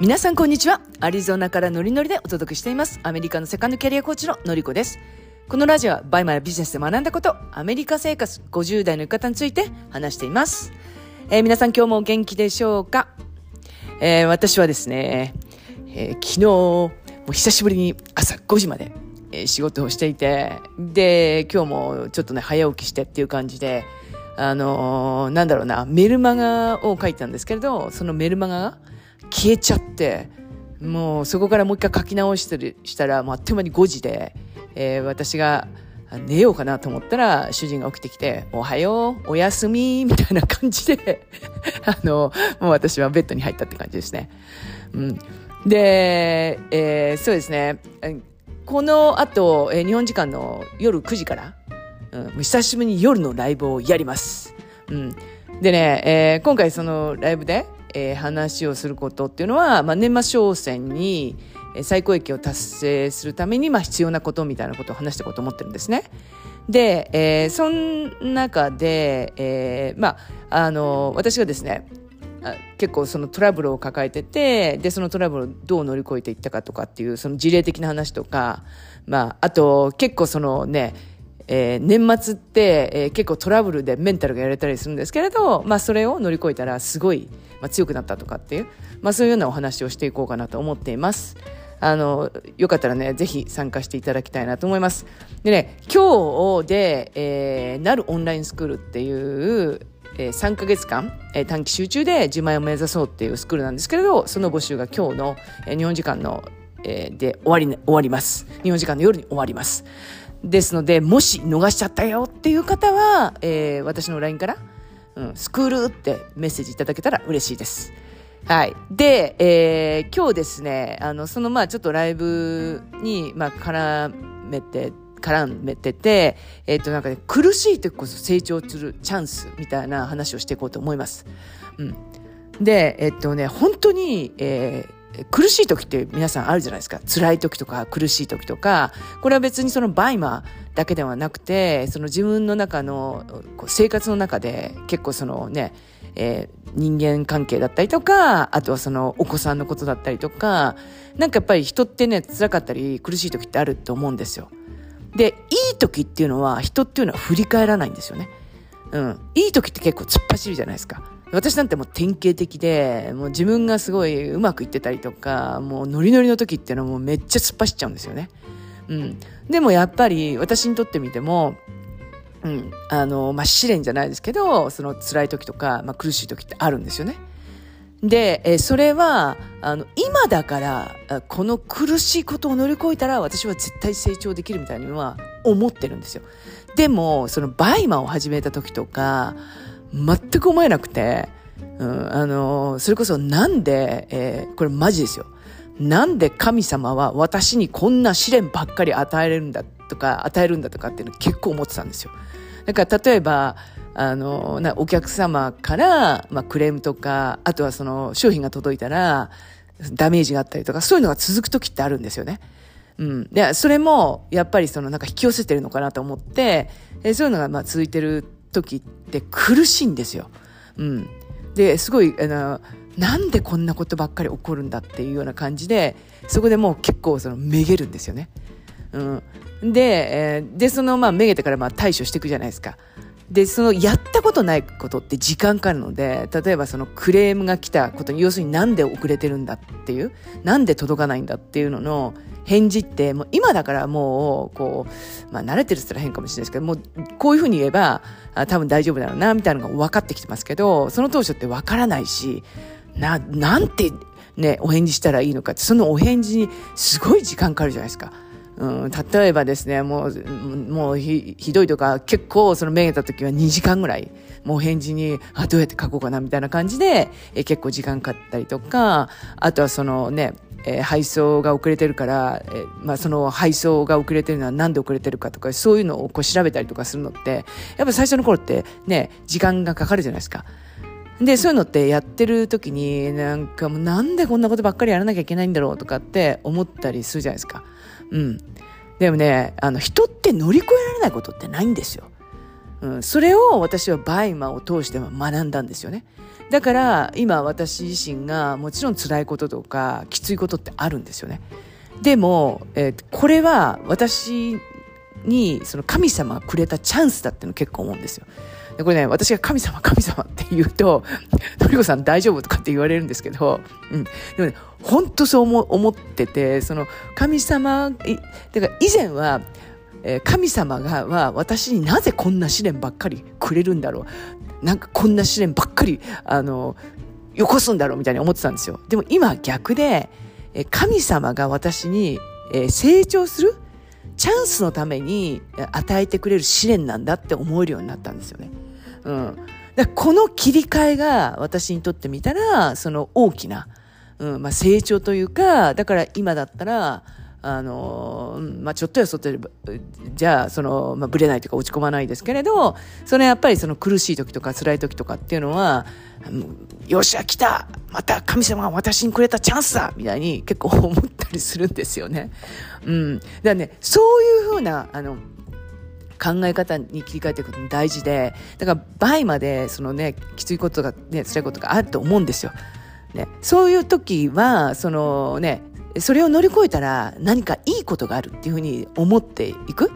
皆さんこんにちは。アリゾナからノリノリでお届けしています。アメリカのセカンドキャリアコーチののりこです。このラジオはバイマルビジネスで学んだこと、アメリカ生活50代の生き方について話しています。えー、皆さん今日もお元気でしょうか、えー、私はですね、えー、昨日、もう久しぶりに朝5時まで、仕事をしていて、で、今日もちょっとね、早起きしてっていう感じで、あのなんだろうな、メルマガを書いたんですけれど、そのメルマガが、消えちゃって、もうそこからもう一回書き直したりしたら、もうあっという間に5時で、えー、私が寝ようかなと思ったら、主人が起きてきて、おはよう、おやすみ、みたいな感じで あの、もう私はベッドに入ったって感じですね。うん。で、えー、そうですね。この後、えー、日本時間の夜9時から、うん、久しぶりに夜のライブをやります。うん。でね、えー、今回そのライブで、えー、話をすることっていうのは、まあ、年末商戦に最高益を達成するために、まあ、必要なことみたいなことを話していこうと思ってるんですね。で、えー、その中で、えー、まあ、あの、私がですね、結構そのトラブルを抱えてて、で、そのトラブルをどう乗り越えていったかとかっていう、その事例的な話とか、まあ、あと、結構そのね、えー、年末って、えー、結構トラブルでメンタルがやられたりするんですけれど、まあ、それを乗り越えたらすごい、まあ、強くなったとかっていう、まあ、そういうようなお話をしていこうかなと思っています。あの、よかったらね、ぜひ参加していただきたいなと思います。でね、今日で、えー、なるオンラインスクールっていう、えー、3ヶ月間、えー、短期集中で自前を目指そうっていうスクールなんですけれど、その募集が今日の、えー、日本時間の、えー、で終わり、ね、終わります。日本時間の夜に終わります。ですので、もし逃しちゃったよっていう方は、えー、私の LINE から、うん、スクールってメッセージいただけたら嬉しいです。はい。で、えー、今日ですね、あの、そのまあちょっとライブに、まあ絡めて、絡めてて、えっ、ー、となんかね、苦しい時こそ成長するチャンスみたいな話をしていこうと思います。うん。で、えっ、ー、とね、本当に、えー、苦しい時って皆さんあるじゃないですか。辛い時とか苦しい時とか、これは別にそのバイマーだけではなくて、その自分の中の生活の中で結構そのね、えー、人間関係だったりとか、あとはそのお子さんのことだったりとか、なんかやっぱり人ってね、辛かったり苦しい時ってあると思うんですよ。で、いい時っていうのは人っていうのは振り返らないんですよね。うん。いい時って結構突っ走るじゃないですか。私なんてもう典型的で、もう自分がすごいうまくいってたりとか、もうノリノリの時っていうのはもうめっちゃ突っ走っちゃうんですよね。うん。でもやっぱり私にとってみても、うん、あの、まあ、試練じゃないですけど、その辛い時とか、まあ、苦しい時ってあるんですよね。で、えそれは、あの、今だから、この苦しいことを乗り越えたら、私は絶対成長できるみたいには思ってるんですよ。でも、その BUYMA を始めた時とか、全く思えなくて、うん、あの、それこそなんで、えー、これマジですよ。なんで神様は私にこんな試練ばっかり与えれるんだとか、与えるんだとかっていうの結構思ってたんですよ。だから例えば、あの、なお客様から、まあ、クレームとか、あとはその商品が届いたら、ダメージがあったりとか、そういうのが続く時ってあるんですよね。うん。で、それも、やっぱりそのなんか引き寄せてるのかなと思って、えそういうのがまあ続いてる時って苦しいんですよ。うん。で、すごい、あの、なんでこんなことばっかり起こるんだっていうような感じで、そこでもう結構そのめげるんですよね。うん。で、え、で、そのまあめげてからまあ対処していくじゃないですか。で、そのやったことないことって時間かかるので、例えばそのクレームが来たことに、要するになんで遅れてるんだっていう、なんで届かないんだっていうのの返事って、もう今だからもう、こう、まあ慣れてるって言ったら変かもしれないですけど、もうこういうふうに言えば、あ多分大丈夫だろうな、みたいなのが分かってきてますけど、その当初って分からないし、な、なんてね、お返事したらいいのかって、そのお返事にすごい時間かかるじゃないですか。うん、例えばですね、もう、もうひどいとか、結構そのめげた時は2時間ぐらい、もう返事に、あ、どうやって書こうかな、みたいな感じで、え結構時間かかったりとか、あとはそのね、えー、配送が遅れてるから、えー、まあその配送が遅れてるのはなんで遅れてるかとか、そういうのをこう調べたりとかするのって、やっぱ最初の頃ってね、時間がかかるじゃないですか。で、そういうのってやってる時に、なんかもうなんでこんなことばっかりやらなきゃいけないんだろうとかって思ったりするじゃないですか。うん。でもね、あの、人って乗り越えられないことってないんですよ。うん、それを私は BUYMA を通して学んだんですよね。だから今私自身がもちろん辛いこととかきついことってあるんですよね。でも、えー、これは私にその神様がくれたチャンスだっての結構思うんですよ。でこれね、私が神様、神様って言うと、のりこさん大丈夫とかって言われるんですけど、うん。でもね、本当そう思思ってて、その神様、いだから以前は、えー、神様がは私になぜこんな試練ばっかりくれるんだろう。なんかこんな試練ばっかり、あの、よこすんだろうみたいに思ってたんですよ。でも今逆で、えー、神様が私に、えー、成長するチャンスのために与えてくれる試練なんだって思えるようになったんですよね。うん。だこの切り替えが私にとってみたら、その大きな、うん、まあ成長というか、だから今だったら、あの、まあ、ちょっとやそっとじゃあ、その、まあ、ぶれないというか落ち込まないですけれど、それやっぱりその苦しい時とか辛い時とかっていうのは、よっしゃ、来たまた神様が私にくれたチャンスだみたいに結構思ったりするんですよね。うん。だね、そういうふうな、あの、考え方に切り替えていくの大事で、だから倍までそのね、きついことがね、辛いことがあると思うんですよ。ね、そういう時は、そのね、それを乗り越えたら何かいいことがあるっていうふうに思っていく。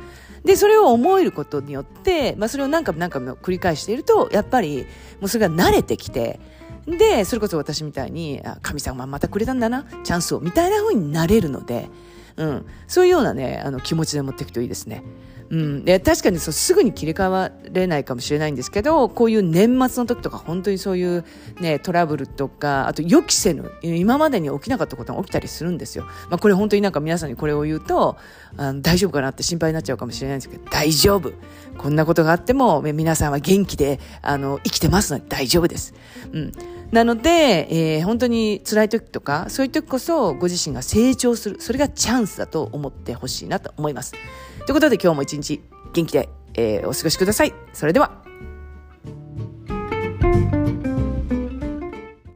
で、それを思えることによって、まあそれを何回も何回も繰り返していると、やっぱりもうそれが慣れてきて、で、それこそ私みたいに、あ神様またくれたんだな、チャンスを、みたいな風になれるので、うん。そういうようなね、あの気持ちで持っていくといいですね。うん、で確かにそうすぐに切り替われないかもしれないんですけどこういう年末の時とか本当にそういう、ね、トラブルとかあと予期せぬ今までに起きなかったことが起きたりするんですよ。まあ、これ本当になんか皆さんにこれを言うとあの大丈夫かなって心配になっちゃうかもしれないんですけど大丈夫こんなことがあっても皆さんは元気であの生きてますので大丈夫です。うんなので、えー、本当に辛い時とか、そういう時こそご自身が成長する。それがチャンスだと思ってほしいなと思います。ということで今日も一日元気で、えー、お過ごしください。それでは。